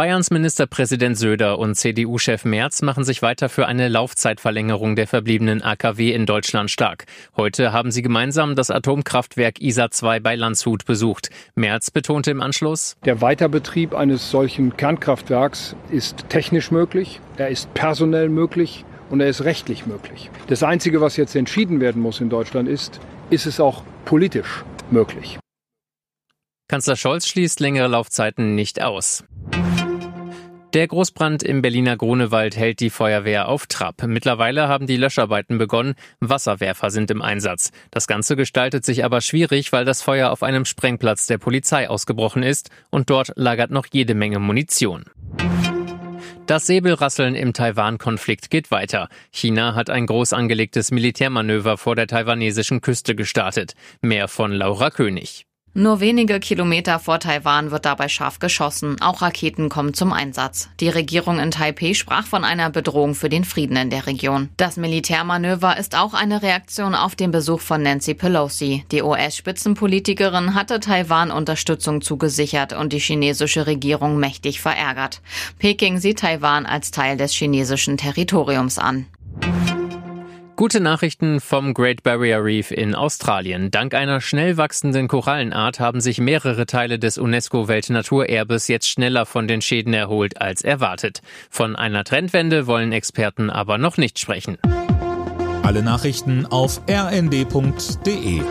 Bayerns Ministerpräsident Söder und CDU-Chef Merz machen sich weiter für eine Laufzeitverlängerung der verbliebenen AKW in Deutschland stark. Heute haben sie gemeinsam das Atomkraftwerk ISA 2 bei Landshut besucht. Merz betonte im Anschluss, Der Weiterbetrieb eines solchen Kernkraftwerks ist technisch möglich, er ist personell möglich und er ist rechtlich möglich. Das Einzige, was jetzt entschieden werden muss in Deutschland ist, ist es auch politisch möglich. Kanzler Scholz schließt längere Laufzeiten nicht aus. Der Großbrand im Berliner Grunewald hält die Feuerwehr auf Trab. Mittlerweile haben die Löscharbeiten begonnen. Wasserwerfer sind im Einsatz. Das Ganze gestaltet sich aber schwierig, weil das Feuer auf einem Sprengplatz der Polizei ausgebrochen ist und dort lagert noch jede Menge Munition. Das Säbelrasseln im Taiwan-Konflikt geht weiter. China hat ein groß angelegtes Militärmanöver vor der taiwanesischen Küste gestartet. Mehr von Laura König. Nur wenige Kilometer vor Taiwan wird dabei scharf geschossen. Auch Raketen kommen zum Einsatz. Die Regierung in Taipeh sprach von einer Bedrohung für den Frieden in der Region. Das Militärmanöver ist auch eine Reaktion auf den Besuch von Nancy Pelosi. Die US-Spitzenpolitikerin hatte Taiwan Unterstützung zugesichert und die chinesische Regierung mächtig verärgert. Peking sieht Taiwan als Teil des chinesischen Territoriums an. Gute Nachrichten vom Great Barrier Reef in Australien. Dank einer schnell wachsenden Korallenart haben sich mehrere Teile des UNESCO-Weltnaturerbes jetzt schneller von den Schäden erholt als erwartet. Von einer Trendwende wollen Experten aber noch nicht sprechen. Alle Nachrichten auf rnd.de